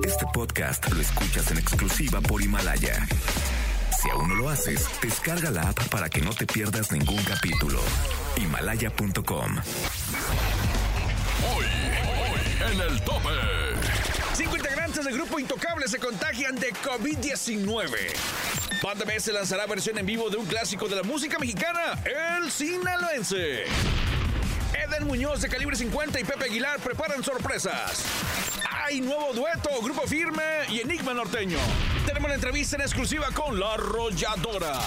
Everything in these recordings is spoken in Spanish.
Este podcast lo escuchas en exclusiva por Himalaya. Si aún no lo haces, descarga la app para que no te pierdas ningún capítulo. Himalaya.com. Hoy, hoy, en el tope. Cinco integrantes del grupo Intocable se contagian de COVID-19. Banda MS lanzará versión en vivo de un clásico de la música mexicana, El Sinaloense. Eden Muñoz de Calibre 50 y Pepe Aguilar preparan sorpresas. Hay nuevo dueto, Grupo Firme y Enigma Norteño. Tenemos la entrevista en exclusiva con La Arrolladora.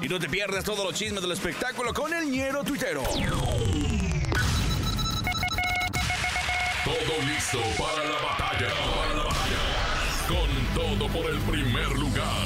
Y no te pierdas todos los chismes del espectáculo con el ñero tuitero. Todo listo para la batalla. Para la batalla. Con todo por el primer lugar.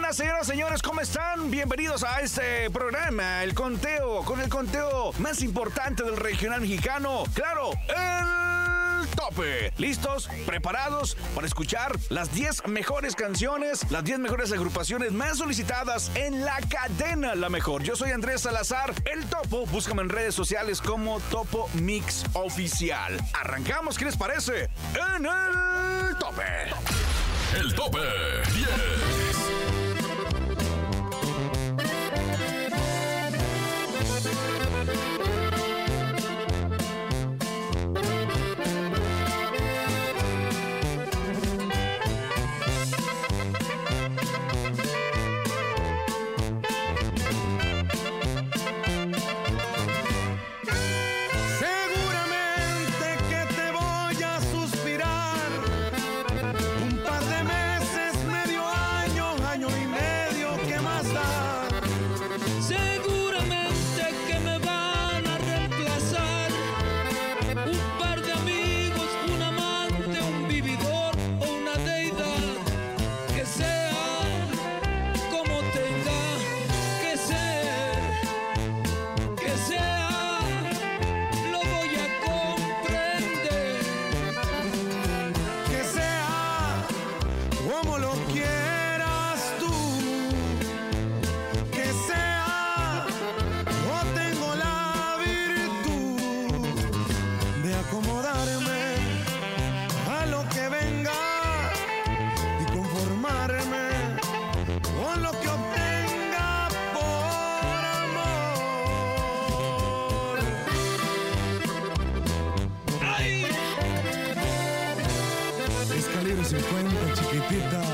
Semana, señoras señores, ¿cómo están? Bienvenidos a este programa, el conteo, con el conteo más importante del regional mexicano. Claro, el tope. ¿Listos? ¿Preparados para escuchar las 10 mejores canciones, las 10 mejores agrupaciones más solicitadas en la cadena La Mejor? Yo soy Andrés Salazar, el topo. Búscame en redes sociales como Topo Mix Oficial. Arrancamos, ¿qué les parece? En el tope. El tope 10. 50, chiquitita.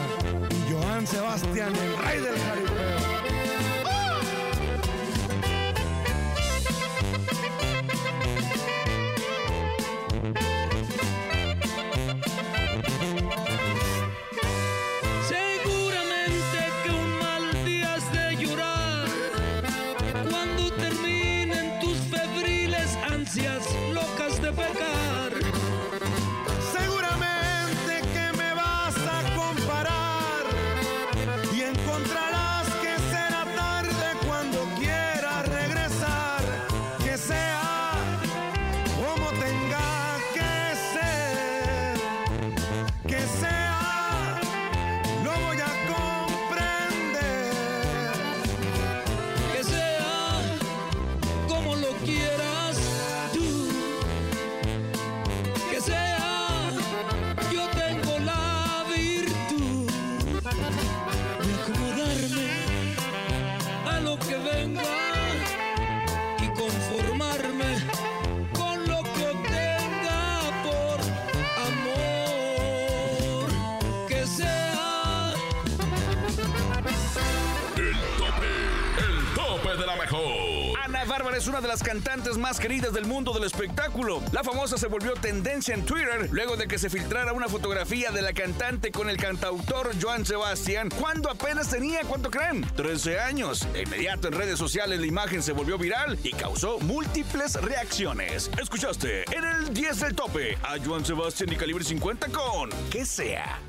Ana Bárbara es una de las cantantes más queridas del mundo del espectáculo. La famosa se volvió tendencia en Twitter luego de que se filtrara una fotografía de la cantante con el cantautor Joan Sebastián cuando apenas tenía, ¿cuánto creen? 13 años. De inmediato en redes sociales la imagen se volvió viral y causó múltiples reacciones. Escuchaste en el 10 del tope a Joan Sebastián y Calibre 50 con Que sea.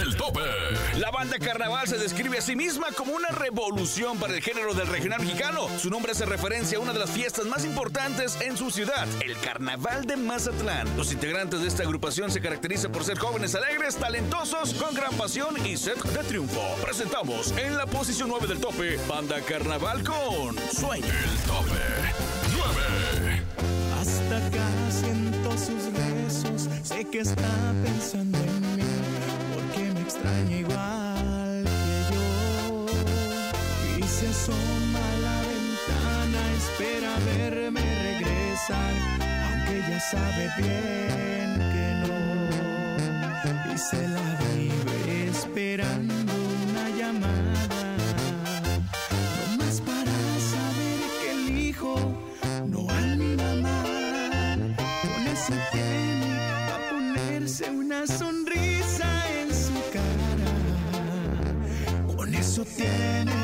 El tope. La banda Carnaval se describe a sí misma como una revolución para el género del regional mexicano. Su nombre hace referencia a una de las fiestas más importantes en su ciudad, el Carnaval de Mazatlán. Los integrantes de esta agrupación se caracterizan por ser jóvenes alegres, talentosos, con gran pasión y sed de triunfo. Presentamos en la posición 9 del tope, Banda Carnaval con Sueño. El tope. 9. Hasta acá siento sus besos, sé que está pensando aunque ya sabe bien que no. Y se la vive esperando una llamada, no más para saber que el hijo no a mi mamá. Con eso tiene a ponerse una sonrisa en su cara. Con eso tiene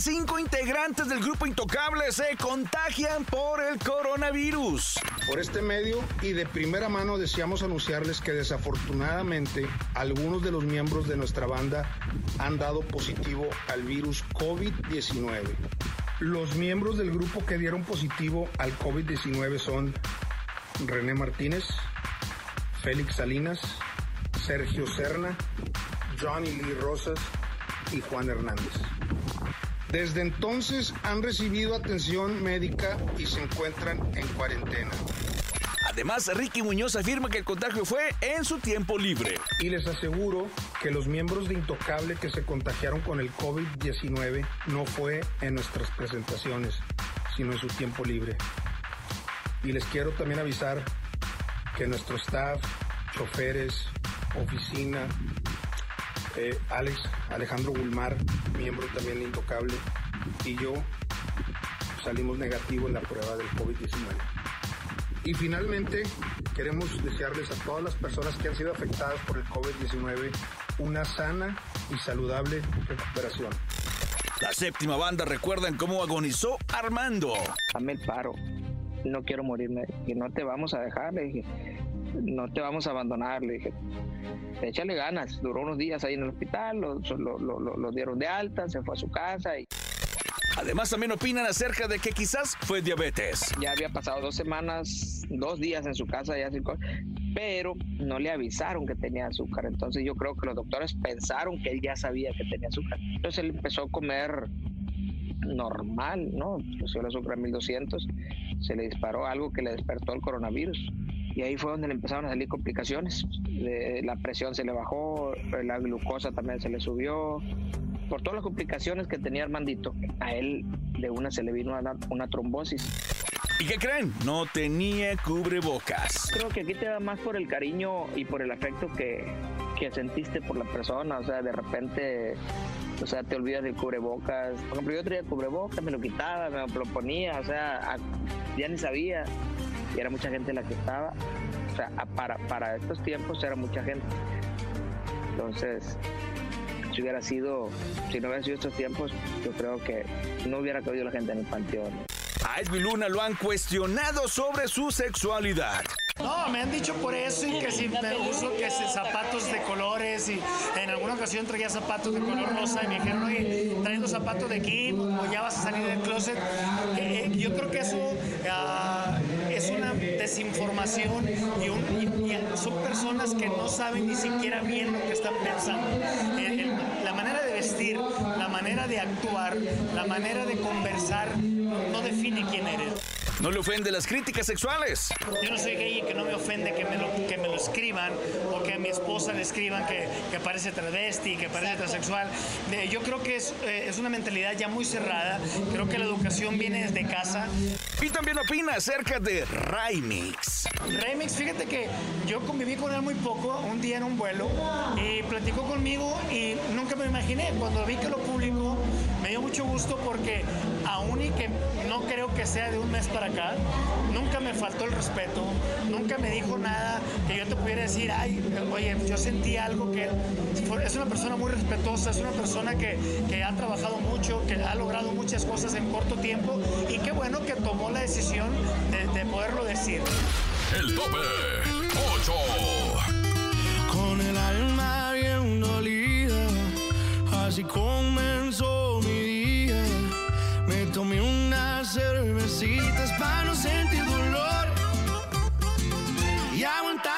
Cinco integrantes del grupo Intocable se contagian por el coronavirus. Por este medio y de primera mano deseamos anunciarles que desafortunadamente algunos de los miembros de nuestra banda han dado positivo al virus COVID-19. Los miembros del grupo que dieron positivo al COVID-19 son René Martínez, Félix Salinas, Sergio Serna, Johnny Lee Rosas y Juan Hernández. Desde entonces han recibido atención médica y se encuentran en cuarentena. Además, Ricky Muñoz afirma que el contagio fue en su tiempo libre. Y les aseguro que los miembros de Intocable que se contagiaron con el COVID-19 no fue en nuestras presentaciones, sino en su tiempo libre. Y les quiero también avisar que nuestro staff, choferes, oficina, eh, Alex, Alejandro Gulmar, miembro también de Intocable, y yo salimos negativo en la prueba del COVID-19. Y finalmente, queremos desearles a todas las personas que han sido afectadas por el COVID-19 una sana y saludable recuperación. La séptima banda recuerdan cómo agonizó Armando. Dame el paro. No quiero morirme. Y no te vamos a dejar, le dije. No te vamos a abandonar, le dije. Échale ganas. Duró unos días ahí en el hospital, lo, lo- lo- lo- lo dieron de alta, se fue a su casa y Además también opinan acerca de que quizás fue diabetes. ya había pasado dos semanas, dos días en su casa ya pero no le avisaron que tenía azúcar. Entonces yo creo que los doctores pensaron que él ya sabía que tenía azúcar. Entonces él empezó a comer normal, ¿no? Creció el azúcar a 1200, se le disparó algo que le despertó el coronavirus. Y ahí fue donde le empezaron a salir complicaciones. Le- la presión se le bajó, la glucosa también se le subió. Por todas las complicaciones que tenía Armandito, a él de una se le vino una, una trombosis. ¿Y qué creen? No tenía cubrebocas. Creo que aquí te da más por el cariño y por el afecto que, que sentiste por la persona. O sea, de repente, o sea, te olvidas del cubrebocas. Por ejemplo, yo traía cubrebocas, me lo quitaba, me lo ponía, o sea, a- ya ni sabía. Y era mucha gente la que estaba. O sea, a- para, para estos tiempos era mucha gente. Entonces, si hubiera sido, si no hubiera sido estos tiempos, yo creo que no hubiera cabido la gente en el panteón. A Edwin Luna lo han cuestionado sobre su sexualidad. No, me han dicho por eso y que si me uso que si zapatos de colores y en alguna ocasión traía zapatos de color rosa y me dijeron, oye, trayendo zapatos de Kim o ya vas a salir del closet. Eh, eh, yo creo que eso ah, es una desinformación y, un- y- son personas que no saben ni siquiera bien lo que están pensando. Eh, la manera de vestir, la manera de actuar, la manera de conversar no define quién eres. No le ofende las críticas sexuales. Yo no soy gay y que no me ofende que me lo, que me lo escriban o que a mi esposa le escriban que, que parece travesti, que parece transexual. De- yo creo que es, eh, es una mentalidad ya muy cerrada. Creo que la educación viene desde casa. Y también opina acerca de Raimix. Remix, fíjate que yo conviví con él muy poco, un día en un vuelo, y platicó conmigo y nunca me imaginé. Cuando vi que lo publicó, me dio mucho gusto porque aún y que no creo que sea de un mes para acá, nunca me faltó el respeto, nunca me dijo nada que yo te pudiera decir, ay, oye, yo sentí algo que es una persona muy respetuosa, es una persona que, que ha trabajado mucho, que ha logrado muchas cosas en corto tiempo y qué bueno que tomó la decisión de, de poderlo decir. El tope 8. Con el alma bien dolida, así comenzó cervecitas para no sentir dolor. Y aguantar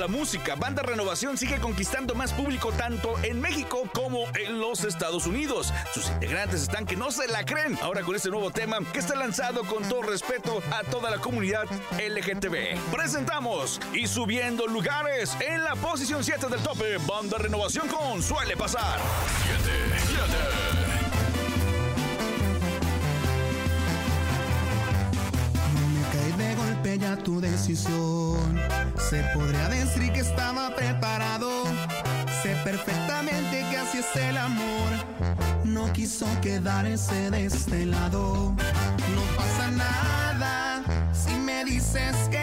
la música, Banda Renovación sigue conquistando más público tanto en México como en los Estados Unidos. Sus integrantes están que no se la creen ahora con este nuevo tema que está lanzado con todo respeto a toda la comunidad LGTB. Presentamos y subiendo lugares en la posición 7 del tope, Banda Renovación con Suele Pasar. 7. Tu decisión. Se podría decir que estaba preparado. Sé perfectamente que así es el amor. No quiso quedarse de este lado. No pasa nada si me dices que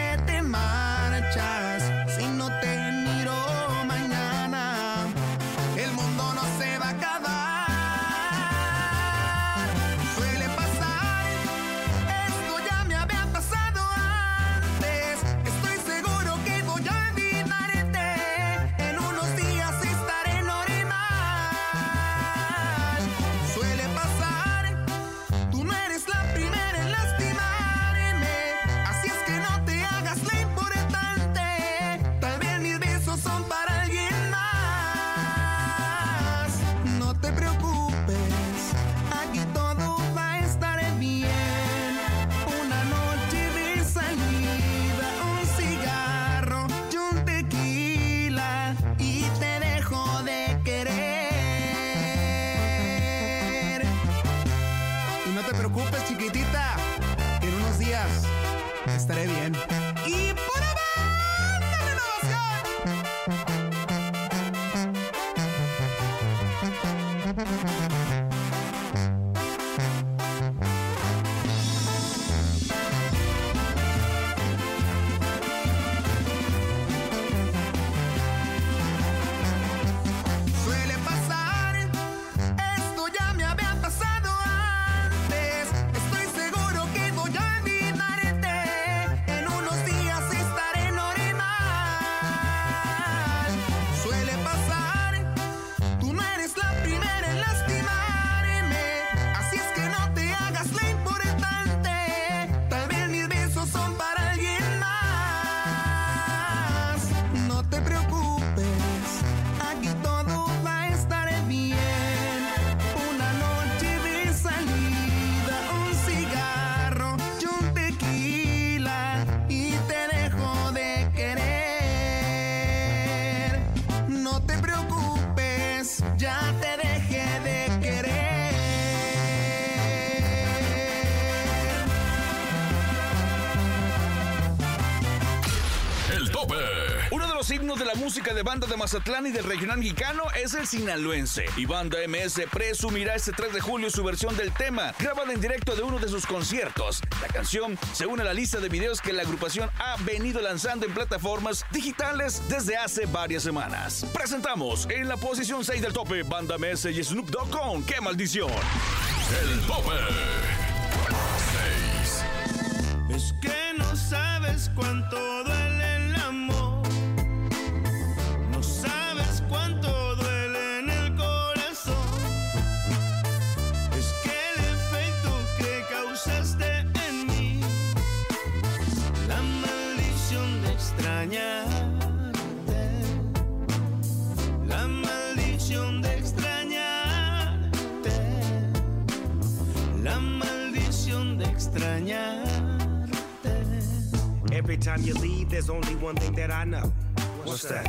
música de banda de Mazatlán y del regional mexicano es el sinaloense. Y Banda MS presumirá este 3 de julio su versión del tema, grabada en directo de uno de sus conciertos. La canción se une a la lista de videos que la agrupación ha venido lanzando en plataformas digitales desde hace varias semanas. Presentamos en la posición 6 del tope Banda MS y Snoop Dogg con ¡Qué maldición! El tope. Es que no sabes cuánto Every time you leave, there's only one thing that I know. What's that?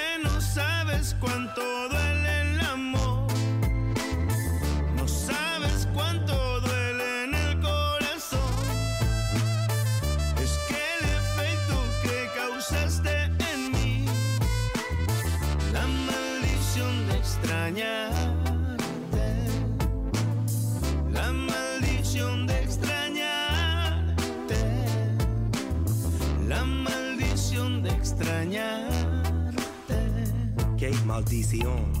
no sabes cuánto maldición.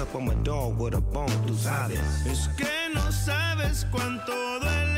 up on my dog with a bone, tú sabes. Es que no sabes cuánto duele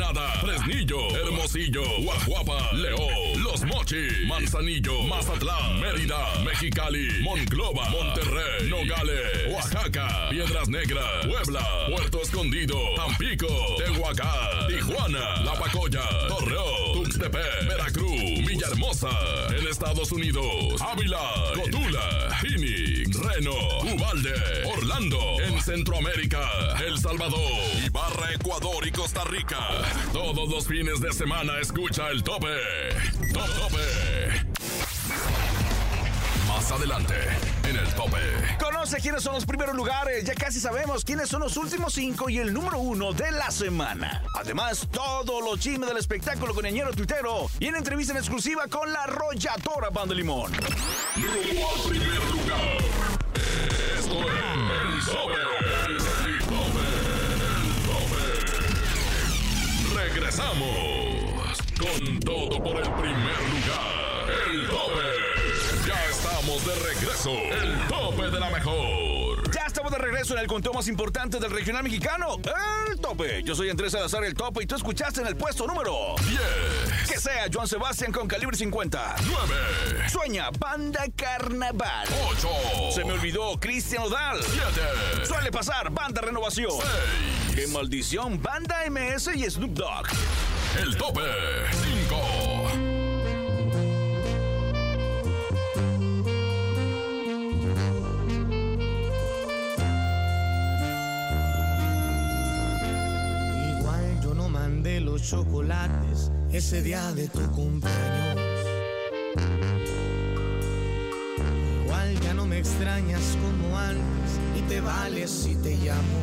Ensenada, Fresnillo, Hermosillo, Guajuapa, León, Los Mochis, Manzanillo, Mazatlán, Mérida, Mexicali, Monclova, Monterrey, Nogales, Oaxaca, Piedras Negras, Puebla, Puerto Escondido, Tampico, Tehuacán, Tijuana, La Pacoya, Torreón, Tuxtepec, Veracruz, Villahermosa, en Estados Unidos, Ávila, Cotula, Phoenix, Reno, Ubalde, Orlando, en Centroamérica, El Salvador, Ecuador y Costa Rica. Todos los fines de semana escucha el tope. Top tope. Más adelante, en el tope. Conoce quiénes son los primeros lugares, ya casi sabemos quiénes son los últimos cinco y el número uno de la semana. Además, todos los chismes del espectáculo con ñero tuitero y en entrevista en exclusiva con la arrolladora Banda Limón. Al primer lugar. Esto es. El tope. Regresamos con todo por el primer lugar. El tope. Ya estamos de regreso. El tope de la mejor. Estamos de regreso en el conteo más importante del regional mexicano, el tope. Yo soy Andrés Salazar, el tope, y tú escuchaste en el puesto número 10, que sea Joan Sebastián con calibre 50. 9, Sueña Banda Carnaval. 8, Se me olvidó Cristian Odal. 7, Suele pasar Banda Renovación. 6, Qué maldición, Banda MS y Snoop Dogg. el tope. 5, chocolates ese día de tu cumpleaños. Igual ya no me extrañas como antes y te vales si te llamo.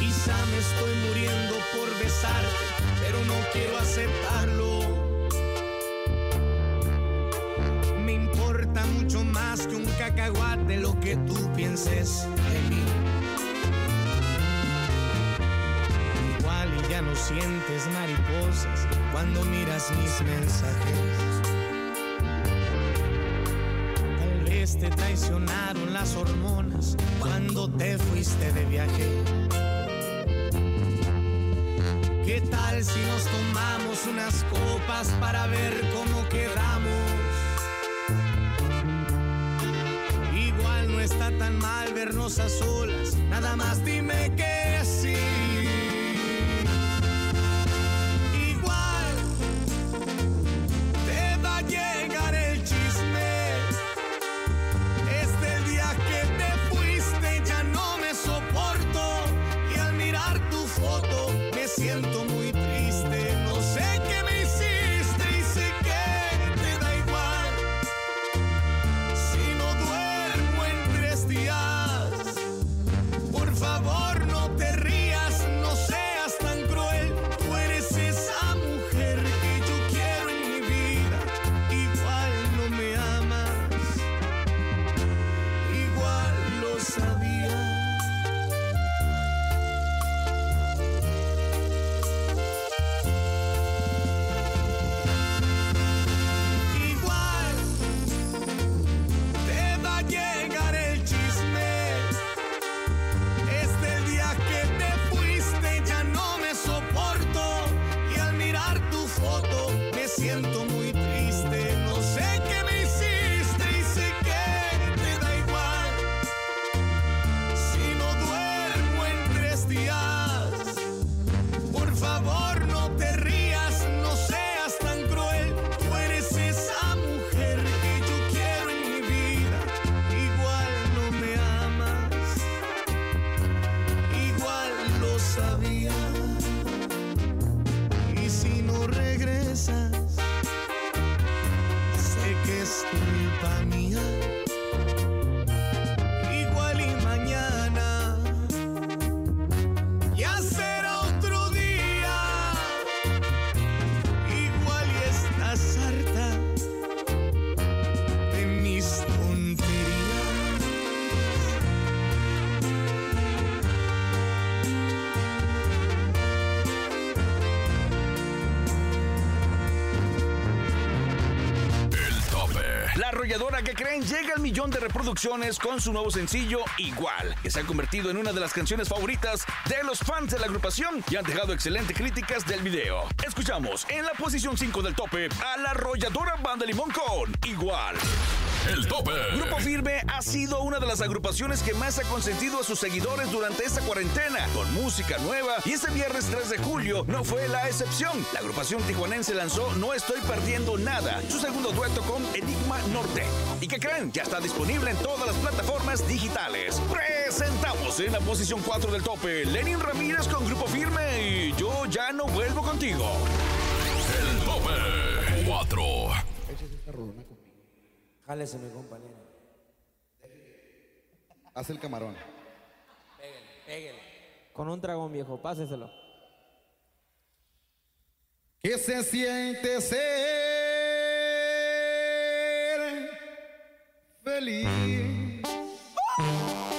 Quizá me estoy muriendo por besarte, pero no quiero aceptarlo. Me importa mucho más que un cacahuate lo que tú pienses de mí. No sientes mariposas cuando miras mis mensajes. Tal vez te traicionaron las hormonas cuando te fuiste de viaje. ¿Qué tal si nos tomamos unas copas para ver cómo quedamos? Igual no está tan mal vernos a solas, nada más dime que de reproducciones con su nuevo sencillo Igual, que se ha convertido en una de las canciones favoritas de los fans de la agrupación y han dejado excelentes críticas del video. Escuchamos en la posición 5 del tope a la arrolladora Banda Limón con Igual. El tope. Grupo Firme ha sido una de las agrupaciones que más ha consentido a sus seguidores durante esta cuarentena, con música nueva, y este viernes 3 de julio no fue la excepción. La agrupación tijuanense lanzó No Estoy Perdiendo Nada, su segundo dueto con Enigma Norte. ¿Y qué creen? Ya está disponible en todas las plataformas digitales. Presentamos en la posición 4 del tope Lenin Ramírez con Grupo Firme y Yo Ya No Vuelvo Contigo. El tope 4. Jálese, mi compañero. Haz el camarón. Pégale, pégale. Con un dragón viejo, páseselo. ¿Qué se siente ser feliz? Solamente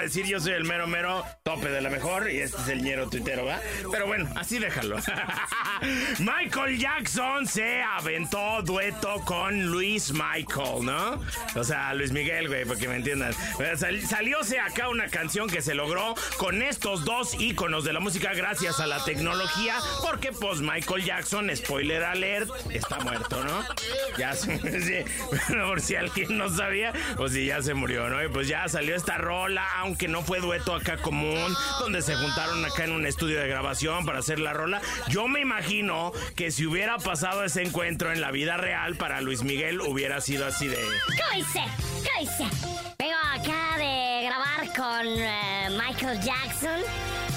decir yo soy el mero mero tope de la mejor y este es el ñero tuitero, ¿va? Pero bueno, así déjalo. Michael Jackson se aventó dueto con Luis Michael, ¿no? O sea, Luis Miguel, güey, porque me entiendan. Sal- salióse acá una canción que se logró con estos dos íconos de la música gracias a la tecnología, porque pues Michael Jackson, spoiler alert, está muerto, ¿no? Ya, sí, Bueno, por si alguien no sabía o si ya se murió, ¿no? Pues ya salió esta rola, aunque no fue dueto acá común, donde se juntaron acá en un estudio de grabación para hacer la rola. Yo me imagino que si hubiera pasado ese encuentro en la vida real, para Luis Miguel hubiera sido así de... ¿Qué hice? ¿Qué hice? Vengo acá de grabar con eh, Michael Jackson.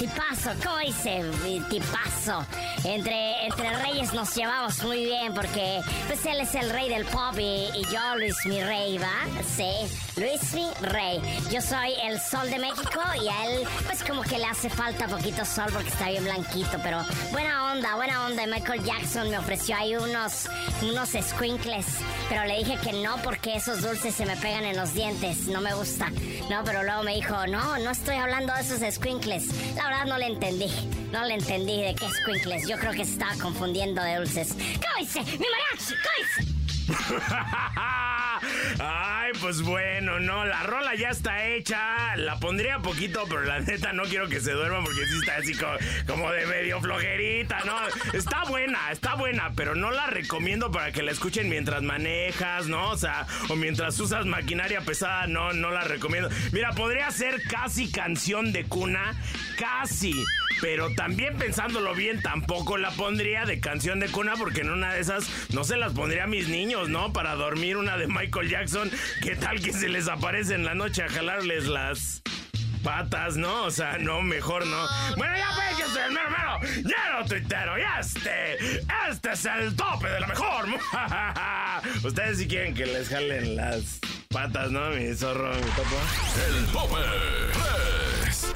Tipazo, ¿cómo dice? Tipazo. Entre, entre reyes nos llevamos muy bien porque pues él es el rey del pop y, y yo Luis mi rey, ¿va? Sí, Luis mi rey. Yo soy el sol de México y a él pues como que le hace falta poquito sol porque está bien blanquito, pero buena onda, buena onda. Michael Jackson me ofreció ahí unos, unos squinkles, pero le dije que no porque esos dulces se me pegan en los dientes, no me gusta. No, pero luego me dijo, no, no estoy hablando de esos squinkles. La no le entendí, no le entendí de qué squinkles. Yo creo que se estaba confundiendo de dulces. ¿Qué hice? ¡Mi mariachi! Ay, pues bueno, no, la rola ya está hecha. La pondría poquito, pero la neta no quiero que se duerma porque sí está así como, de medio flojerita, ¿no? Está buena, está buena, pero no la recomiendo para que la escuchen mientras manejas, ¿no? O sea, o mientras usas maquinaria pesada, no, no la recomiendo. Mira, podría ser casi canción de cuna, casi. Pero también pensándolo bien, tampoco la pondría de canción de cuna porque en una de esas no se las pondría a mis niños, ¿no? Para dormir una de Michael Jackson. ¿Qué tal que se les aparece en la noche a jalarles las patas, no? O sea, no, mejor no. Bueno, ya ve, yo soy el mero mero, lleno tuitero, y este, este es el tope de la mejor. Ustedes si quieren que les jalen las patas, ¿no? Mi zorro, mi topo. El tope 3.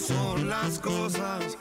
Son las cosas.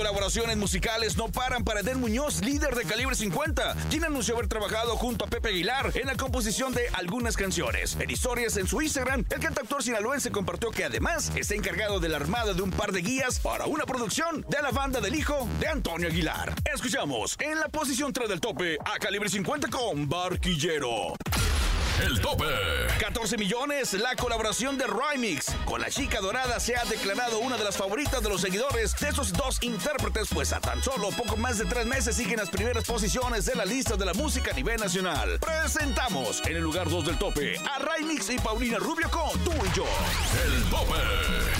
Colaboraciones musicales no paran para Eden Muñoz, líder de Calibre 50, quien anunció haber trabajado junto a Pepe Aguilar en la composición de algunas canciones. En historias en su Instagram, el cantautor sinaloense compartió que además está encargado de la armada de un par de guías para una producción de la banda del hijo de Antonio Aguilar. Escuchamos en la posición 3 del tope a Calibre 50 con Barquillero. El tope. 14 millones, la colaboración de Rymix con la chica dorada se ha declarado una de las favoritas de los seguidores de esos dos intérpretes, pues a tan solo poco más de tres meses siguen las primeras posiciones de la lista de la música a nivel nacional. Presentamos en el lugar 2 del tope a Rymix y Paulina Rubio con Tú y Yo. El tope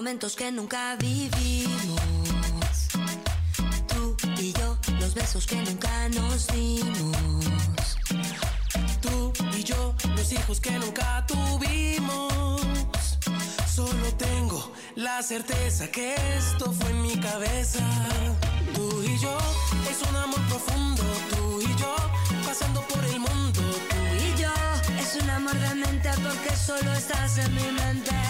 momentos que nunca vivimos. Tú y yo, los besos que nunca nos dimos. Tú y yo, los hijos que nunca tuvimos. Solo tengo la certeza que esto fue en mi cabeza. Tú y yo, es un amor profundo. Tú y yo, pasando por el mundo. Tú y yo, es un amor de mente porque solo estás en mi mente.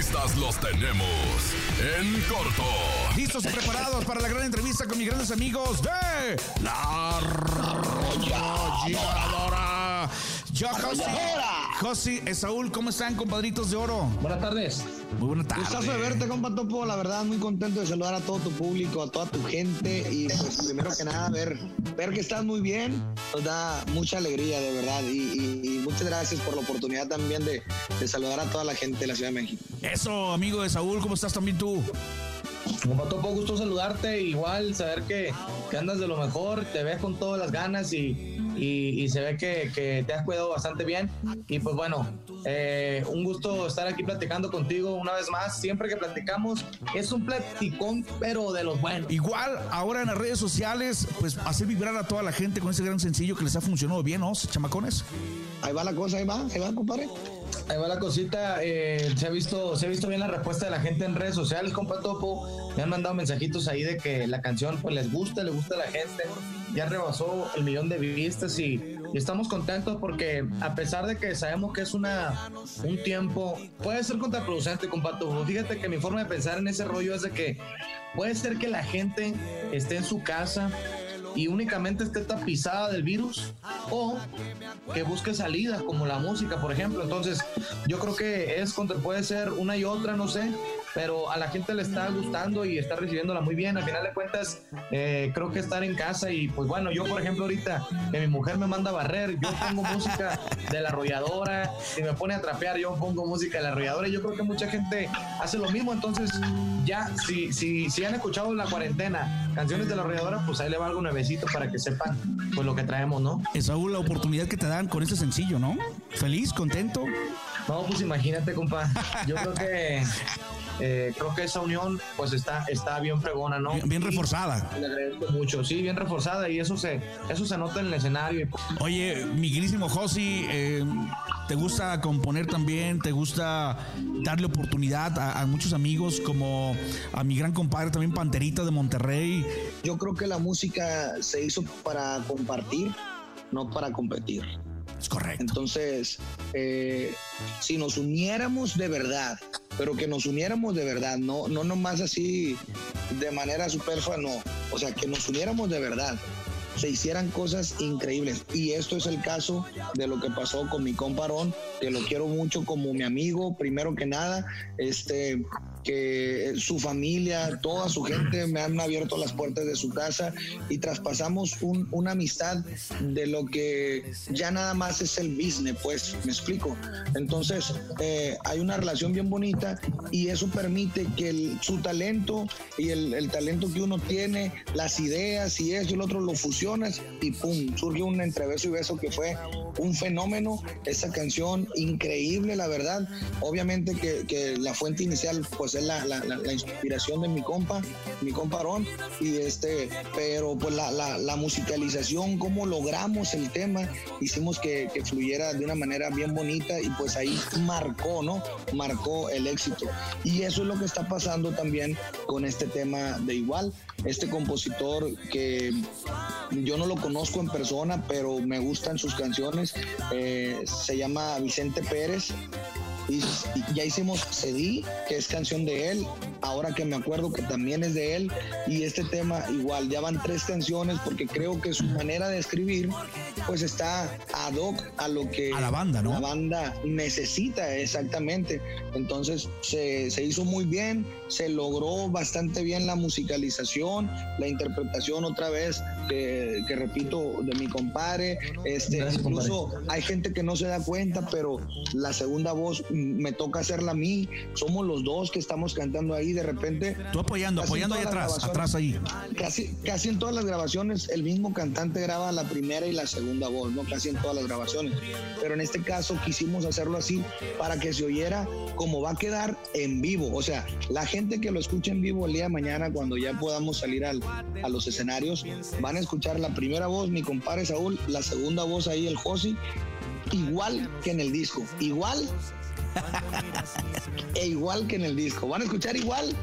A los tenemos en corto. Listos y preparados para la gran entrevista con mis grandes amigos de La Arrolladora. Yo, Josi. Josi, Esaúl, ¿cómo están, compadritos de oro? Buenas tardes. Muy buenas tardes. Gustazo de verte, compa Topo. La verdad, muy contento de saludar a todo tu público, a toda tu gente. Y pues, primero que nada, ver, ver que estás muy bien, nos da mucha alegría, de verdad. Y, y- y muchas gracias por la oportunidad también de, de saludar a toda la gente de la Ciudad de México. Eso, amigo de Saúl, ¿cómo estás también tú? Como Topo, gusto saludarte. Igual, saber que, que andas de lo mejor, te ves con todas las ganas y, y- y se ve que, que te has cuidado bastante bien. Y pues bueno, eh, un gusto estar aquí platicando contigo una vez más. Siempre que platicamos, es un platicón, pero de los buenos. Igual, ahora en las redes sociales, pues hacer vibrar a toda la gente con ese gran sencillo que les ha funcionado bien, ¿no, chamacones? Ahí va la cosa, ahí va, ahí va, compadre. Ahí va la cosita, eh, se ha visto, se ha visto bien la respuesta de la gente en redes sociales, compa Topo. Me han mandado mensajitos ahí de que la canción pues les gusta, le gusta a la gente. Ya rebasó el millón de vistas y, estamos contentos porque a pesar de que sabemos que es una un tiempo, puede ser contraproducente, compa Topo. Fíjate que mi forma de pensar en ese rollo es de que puede ser que la gente esté en su casa y únicamente esté tapizada del virus o que busque salidas como la música, por ejemplo. Entonces, yo creo que es contra, puede ser una y otra, no sé, pero a la gente le está gustando y está recibiéndola muy bien. Al final de cuentas, eh, creo que estar en casa y pues bueno, yo por ejemplo ahorita que mi mujer me manda a barrer, yo pongo música de la arrolladora, si me pone a trapear, yo pongo música de la arrolladora y yo creo que mucha gente hace lo mismo. Entonces, ya, si, si, si han escuchado en la cuarentena canciones de la arrolladora, pues ahí le va algo nuevecito para que sepan pues lo que traemos, ¿no? Es aún la oportunidad que te dan con este sencillo, ¿no? Feliz, contento. No, pues imagínate, compa. Yo creo que eh, creo que esa unión pues está, está bien fregona, ¿no? Bien, bien reforzada. Le agradezco mucho, sí, bien reforzada y eso se, eso se nota en el escenario. Oye, mi queridísimo Josi, eh, ¿te gusta componer también? ¿Te gusta darle oportunidad a, a muchos amigos como a mi gran compadre también Panterita de Monterrey? Yo creo que la música se hizo para compartir, no para competir. Es correcto. Entonces, eh, si nos uniéramos de verdad, pero que nos uniéramos de verdad, no, no nomás así de manera superflua, no. O sea, que nos uniéramos de verdad, se hicieran cosas increíbles. Y esto es el caso de lo que pasó con mi comparón, que lo quiero mucho como mi amigo, primero que nada, este que su familia, toda su gente me han abierto las puertas de su casa y traspasamos un- una amistad de lo que ya nada más es el business, pues, me explico. Entonces, eh, hay una relación bien bonita y eso permite que el- su talento y el, el talento que uno tiene, las ideas y eso y lo otro lo fusionas y pum, surge un entreverso y beso que fue un fenómeno. Esa canción increíble, la verdad. Obviamente que, que la fuente inicial pues es la, la- inspiración de mi compa, mi comparón. Y este, pero pues la musicalización, cómo logramos el tema, hicimos que, que fluyera de una manera bien bonita y pues ahí marcó, ¿no? Marcó el éxito. Y eso es lo que está pasando también con este tema de igual. Este compositor que yo no lo conozco en persona, pero me gustan sus canciones. eh, se llama Vicente Pérez. Y, ya hicimos Cedí, que es canción de él. Ahora que me acuerdo que también es de él. Y este tema igual, ya van tres canciones porque creo que su manera de escribir pues está ad hoc a lo que A la banda, ¿no? la banda necesita exactamente. Entonces se, se hizo muy bien, se logró bastante bien la musicalización, la interpretación otra vez, que, que repito, de mi compadre. Este, Gracias, incluso hay gente que no se da cuenta, pero la segunda voz me toca hacerla a mí. Somos los dos que estamos cantando ahí de repente. Tú apoyando, apoyando ahí atrás, atrás ahí. Casi, casi en todas las grabaciones el mismo cantante graba la primera y la segunda voz, ¿no? Casi en todas las grabaciones. Pero en este caso quisimos hacerlo así para que se oyera como va a quedar en vivo. O sea, la gente que lo escuche en vivo el día de mañana, cuando ya podamos salir al- a los escenarios, van a escuchar la primera voz, mi compadre Saúl, la segunda voz ahí, el Josi, igual que en el disco. Igual e igual que en el disco. Van a escuchar igual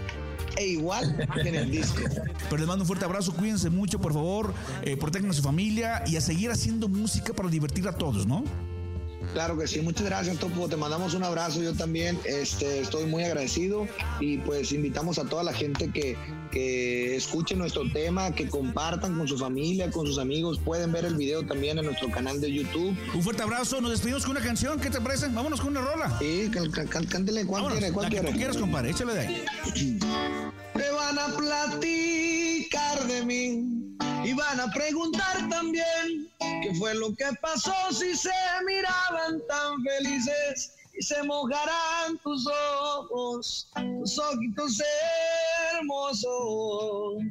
e igual que en el disco. Pero les mando un fuerte abrazo, cuídense mucho, por favor, eh, protejan a su familia y a seguir haciendo música para divertir a todos, ¿no? Claro que sí, muchas gracias Topo, te mandamos un abrazo, yo también este, estoy muy agradecido y pues invitamos a toda la gente que, que escuche nuestro tema, que compartan con su familia, con sus amigos, pueden ver el video también en nuestro canal de YouTube. Un fuerte abrazo, nos despedimos con una canción, ¿qué te parece? Vámonos con una rola. Sí, cántele, ¿cuál quiere? ¿Cuál quiere? tú quieras, compadre, échale de ahí. Te van a platicar de mí y van a preguntar también qué fue lo que pasó si se miraban tan felices y se mojarán tus ojos, tus ojitos hermosos.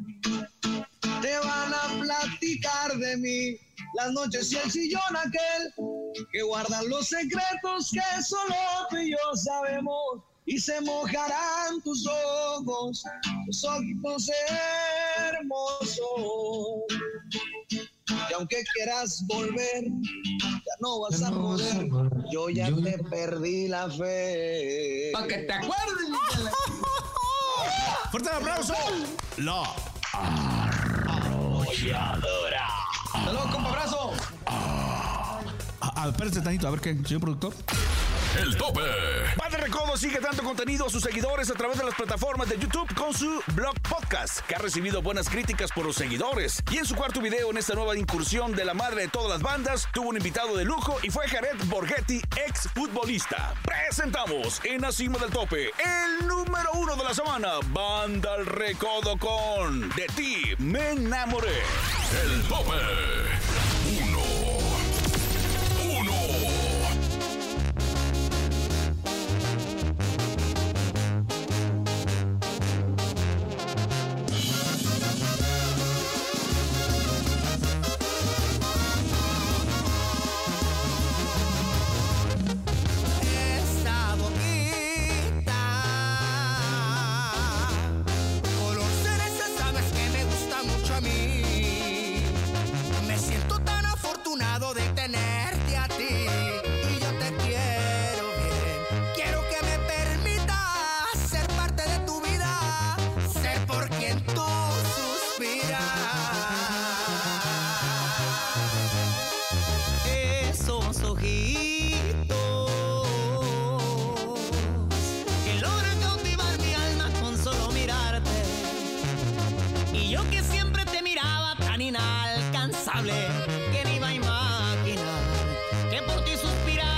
Te van a platicar de mí las noches y el sillón aquel que guardan los secretos que solo tú y yo sabemos y se mojarán tus ojos, tus ojitos hermosos. Y aunque quieras volver, ya no vas a poder. Yo ya te perdí la fe. Para que te acuerdes. Fuerte aplauso. La Arrolladora. Saludos, compa, abrazo. Ah, ah, espérate tantito, a ver qué, señor productor. El tope. Padre Recodo, consigue tanto contenido a sus seguidores a través de las plataformas de YouTube con su blog podcast, que ha recibido buenas críticas por los seguidores. Y en su cuarto video en esta nueva incursión de la madre de todas las bandas, tuvo un invitado de lujo y fue Jared Borghetti, ex futbolista. Presentamos en la cima del tope el número uno de la semana, Banda al Recodo con De ti me enamoré. El tope. Que ni iba a imaginar que por ti suspiraba.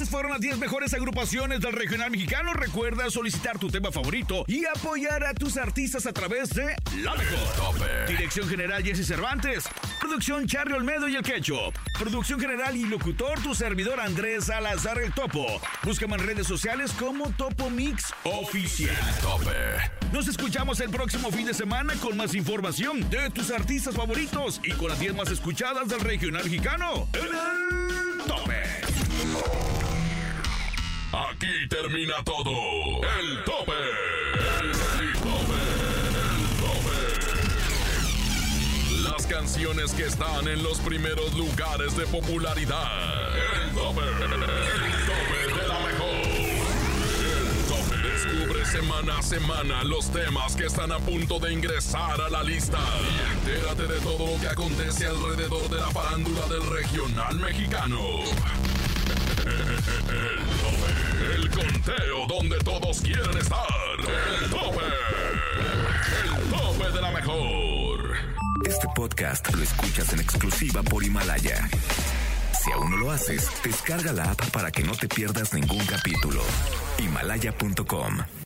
Estas fueron las 10 mejores agrupaciones del regional mexicano. Recuerda solicitar tu tema favorito y apoyar a tus artistas a través de La Mejor. Dirección General Jesse Cervantes. Producción Charlie Olmedo y el Quecho. Producción General y locutor tu servidor Andrés Salazar el Topo. Búscame en redes sociales como Topo Mix Oficial. Nos escuchamos el próximo fin de semana con más información de tus artistas favoritos y con las 10 más escuchadas del regional mexicano. En el Aquí termina todo. El tope. El tope. El tope. Las canciones que están en los primeros lugares de popularidad. El tope. El tope de la mejor. El tope. Descubre semana a semana los temas que están a punto de ingresar a la lista. Entérate de todo lo que acontece alrededor de la farándula del regional mexicano. El tope. El conteo donde todos quieren estar. El tope. El tope de la mejor. Este podcast lo escuchas en exclusiva por Himalaya. Si aún no lo haces, descarga la app para que no te pierdas ningún capítulo. Himalaya.com